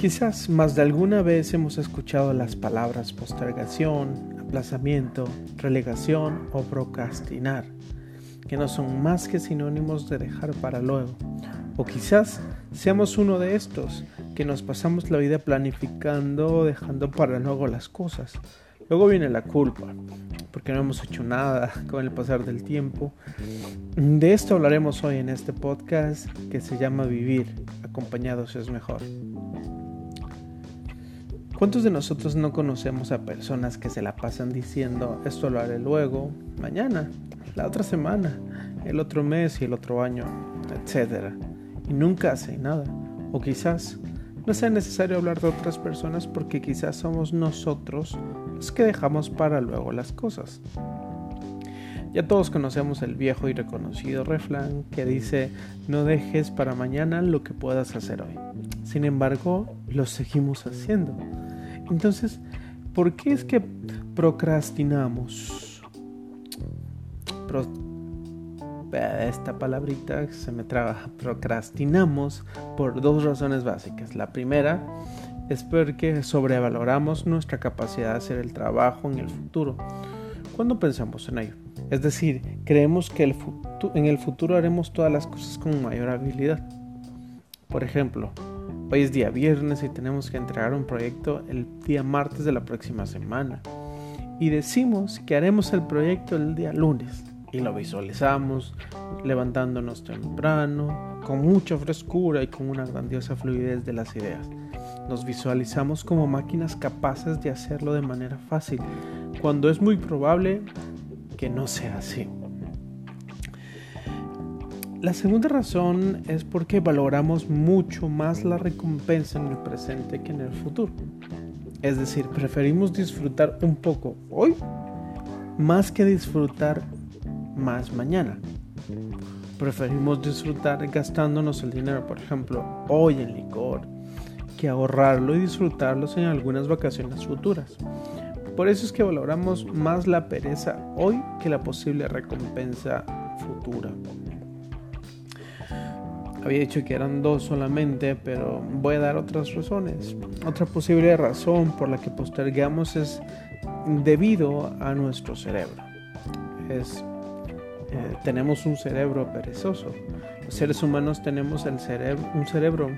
Quizás más de alguna vez hemos escuchado las palabras postergación, aplazamiento, relegación o procrastinar, que no son más que sinónimos de dejar para luego. O quizás seamos uno de estos, que nos pasamos la vida planificando o dejando para luego las cosas. Luego viene la culpa, porque no hemos hecho nada con el pasar del tiempo. De esto hablaremos hoy en este podcast que se llama Vivir acompañados es mejor. ¿Cuántos de nosotros no conocemos a personas que se la pasan diciendo esto lo haré luego, mañana, la otra semana, el otro mes y el otro año, etcétera? Y nunca hacen nada. O quizás no sea necesario hablar de otras personas porque quizás somos nosotros los que dejamos para luego las cosas. Ya todos conocemos el viejo y reconocido refrán que dice no dejes para mañana lo que puedas hacer hoy. Sin embargo, lo seguimos haciendo. Entonces, ¿por qué es que procrastinamos? esta palabrita se me traba. Procrastinamos por dos razones básicas. La primera es porque sobrevaloramos nuestra capacidad de hacer el trabajo en el futuro cuando pensamos en ello. Es decir, creemos que en el futuro haremos todas las cosas con mayor habilidad. Por ejemplo, Hoy es día viernes y tenemos que entregar un proyecto el día martes de la próxima semana. Y decimos que haremos el proyecto el día lunes. Y lo visualizamos levantándonos temprano, con mucha frescura y con una grandiosa fluidez de las ideas. Nos visualizamos como máquinas capaces de hacerlo de manera fácil, cuando es muy probable que no sea así. La segunda razón es porque valoramos mucho más la recompensa en el presente que en el futuro. Es decir, preferimos disfrutar un poco hoy más que disfrutar más mañana. Preferimos disfrutar gastándonos el dinero, por ejemplo, hoy en licor, que ahorrarlo y disfrutarlos en algunas vacaciones futuras. Por eso es que valoramos más la pereza hoy que la posible recompensa futura. Había dicho que eran dos solamente, pero voy a dar otras razones. Otra posible razón por la que postergamos es debido a nuestro cerebro. Eh, tenemos un cerebro perezoso. Los seres humanos tenemos un cerebro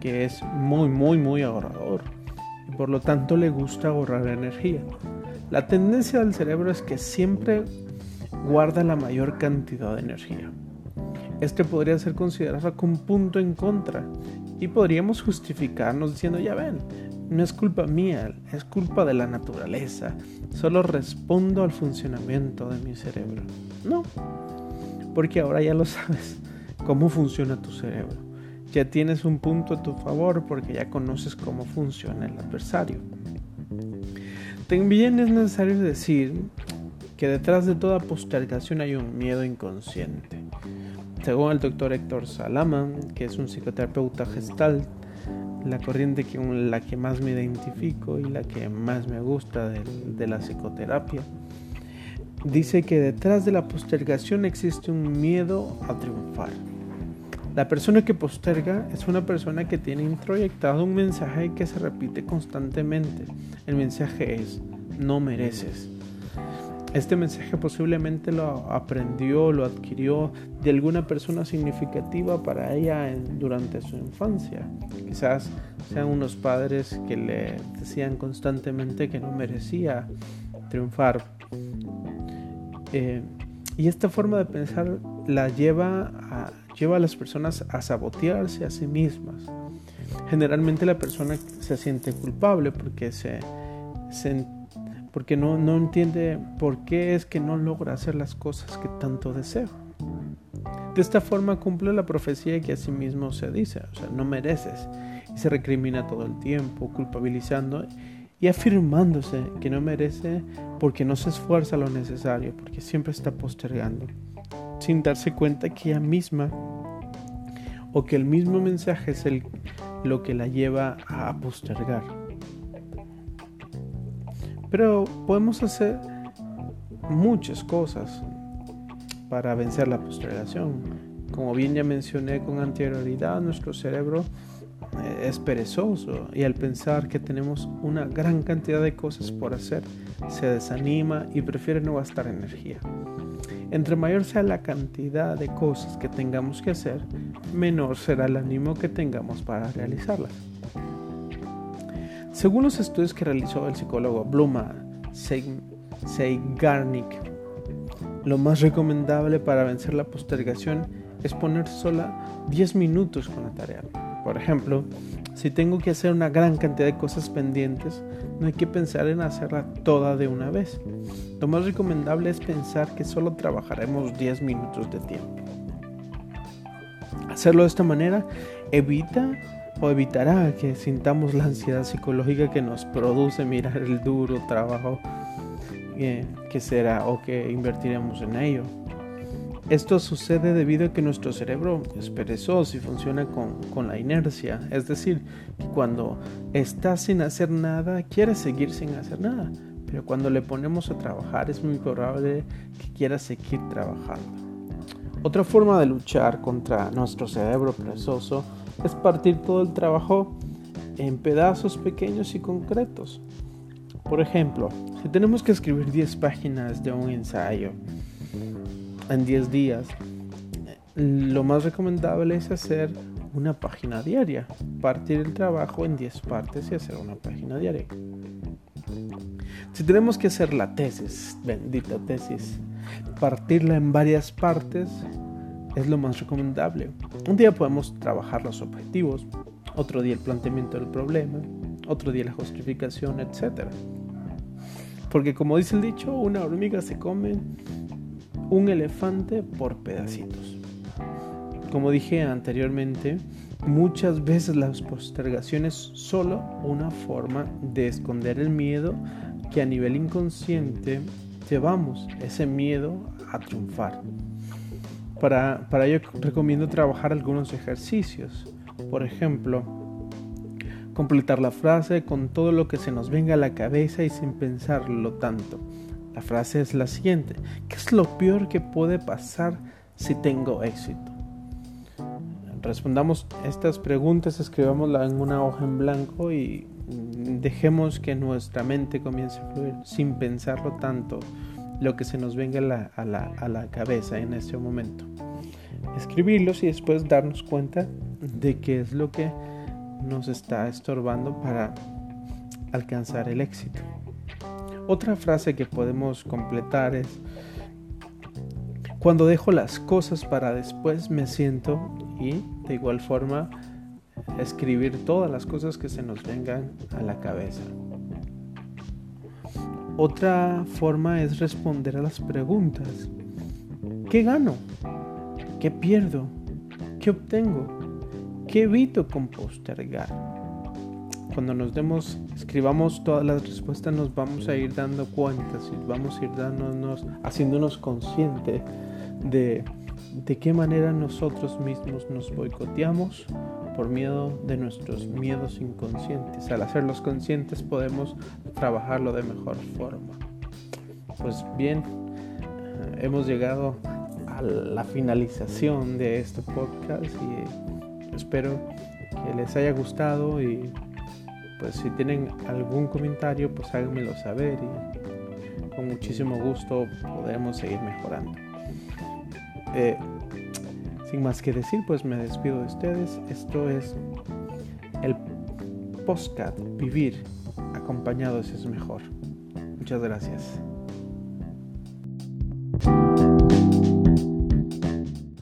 que es muy, muy, muy ahorrador. Y por lo tanto le gusta ahorrar energía. La tendencia del cerebro es que siempre guarda la mayor cantidad de energía. Este podría ser considerado como un punto en contra y podríamos justificarnos diciendo, ya ven, no es culpa mía, es culpa de la naturaleza, solo respondo al funcionamiento de mi cerebro. No, porque ahora ya lo sabes, cómo funciona tu cerebro. Ya tienes un punto a tu favor porque ya conoces cómo funciona el adversario. También es necesario decir que detrás de toda postergación hay un miedo inconsciente. Según el doctor Héctor Salama, que es un psicoterapeuta gestal, la corriente con la que más me identifico y la que más me gusta de, de la psicoterapia, dice que detrás de la postergación existe un miedo a triunfar. La persona que posterga es una persona que tiene introyectado un mensaje que se repite constantemente. El mensaje es, no mereces. Este mensaje posiblemente lo aprendió, lo adquirió de alguna persona significativa para ella durante su infancia. Quizás sean unos padres que le decían constantemente que no merecía triunfar. Eh, y esta forma de pensar la lleva a, lleva a las personas a sabotearse a sí mismas. Generalmente la persona se siente culpable porque se, se porque no, no entiende por qué es que no logra hacer las cosas que tanto desea. De esta forma cumple la profecía que a sí mismo se dice, o sea, no mereces, y se recrimina todo el tiempo, culpabilizando y afirmándose que no merece porque no se esfuerza lo necesario, porque siempre está postergando, sin darse cuenta que ella misma o que el mismo mensaje es el, lo que la lleva a postergar. Pero podemos hacer muchas cosas para vencer la postergación. Como bien ya mencioné con anterioridad, nuestro cerebro es perezoso y al pensar que tenemos una gran cantidad de cosas por hacer, se desanima y prefiere no gastar energía. Entre mayor sea la cantidad de cosas que tengamos que hacer, menor será el ánimo que tengamos para realizarlas. Según los estudios que realizó el psicólogo Bluma Seigarnik, lo más recomendable para vencer la postergación es poner sola 10 minutos con la tarea. Por ejemplo, si tengo que hacer una gran cantidad de cosas pendientes, no hay que pensar en hacerla toda de una vez. Lo más recomendable es pensar que solo trabajaremos 10 minutos de tiempo. Hacerlo de esta manera evita evitará que sintamos la ansiedad psicológica que nos produce mirar el duro trabajo que será o que invertiremos en ello. Esto sucede debido a que nuestro cerebro es perezoso y funciona con, la inercia. Es decir, cuando está sin hacer nada, quiere seguir sin hacer nada. Pero cuando le ponemos a trabajar, es muy probable que quiera seguir trabajando. Otra forma de luchar contra nuestro cerebro perezoso es partir todo el trabajo en pedazos pequeños y concretos. Por ejemplo, si tenemos que escribir 10 páginas de un ensayo, en 10 días, lo más recomendable es hacer una página diaria, partir el trabajo en 10 partes y hacer una página diaria. Si tenemos que hacer la tesis, bendita tesis, partirla en varias partes es lo más recomendable. Un día podemos trabajar los objetivos, otro día el planteamiento del problema, otro día la justificación, etc. Porque como dice el dicho, una hormiga se come un elefante por pedacitos. Como dije anteriormente, muchas veces las postergaciones solo una forma de esconder el miedo que a nivel inconsciente llevamos ese miedo a triunfar. Para, ello recomiendo trabajar algunos ejercicios. Por ejemplo, completar la frase con todo lo que se nos venga a la cabeza y sin pensarlo tanto. La frase es la siguiente. ¿Qué es lo peor que puede pasar si tengo éxito? Respondamos estas preguntas, escribámosla en una hoja en blanco y dejemos que nuestra mente comience a fluir sin pensarlo tanto lo que se nos venga a la, a la cabeza en este momento. Escribirlos y después darnos cuenta de qué es lo que nos está estorbando para alcanzar el éxito. Otra frase que podemos completar es, cuando dejo las cosas para después me siento y de igual forma escribir todas las cosas que se nos vengan a la cabeza. Otra forma es responder a las preguntas. ¿Qué gano? ¿Qué pierdo? ¿Qué obtengo? ¿Qué evito con postergar? cuando nos demos, escribamos todas las respuestas, nos vamos a ir dando cuentas y vamos a ir dándonos, haciéndonos consciente de, de qué manera nosotros mismos nos boicoteamos por miedo de nuestros miedos inconscientes. Al hacerlos conscientes podemos trabajarlo de mejor forma. Pues bien, eh, hemos llegado a la finalización de este podcast y espero que les haya gustado y pues si tienen algún comentario, pues háganmelo saber y con muchísimo gusto podremos seguir mejorando. Eh, sin más que decir, pues me despido de ustedes. Esto es el postcat Vivir acompañados es mejor. Muchas gracias.